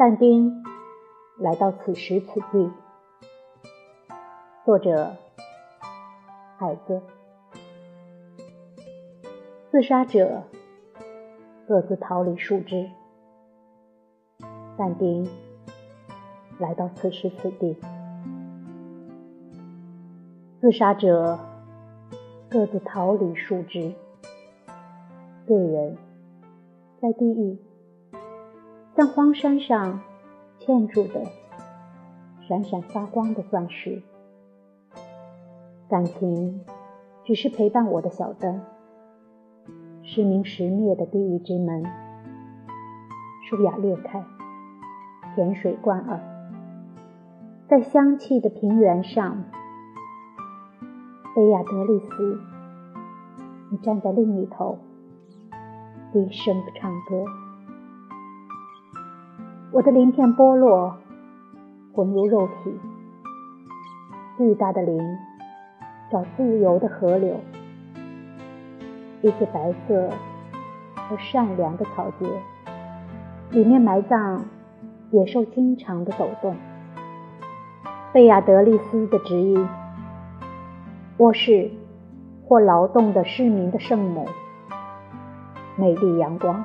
但丁来到此时此地。作者：海子。自杀者各自逃离树枝。但丁来到此时此地。自杀者各自逃离树枝。罪人在地狱。像荒山上嵌住的闪闪发光的钻石，感情只是陪伴我的小灯，时明时灭的地狱之门，舒雅裂开，甜水灌耳，在香气的平原上，贝亚德丽斯，你站在另一头，低声唱歌。我的鳞片剥落，混入肉体。巨大的鳞找自由的河流，一些白色和善良的草蕨，里面埋葬野兽经常的走动。贝亚德利斯的指引，我是或劳动的市民的圣母，美丽阳光。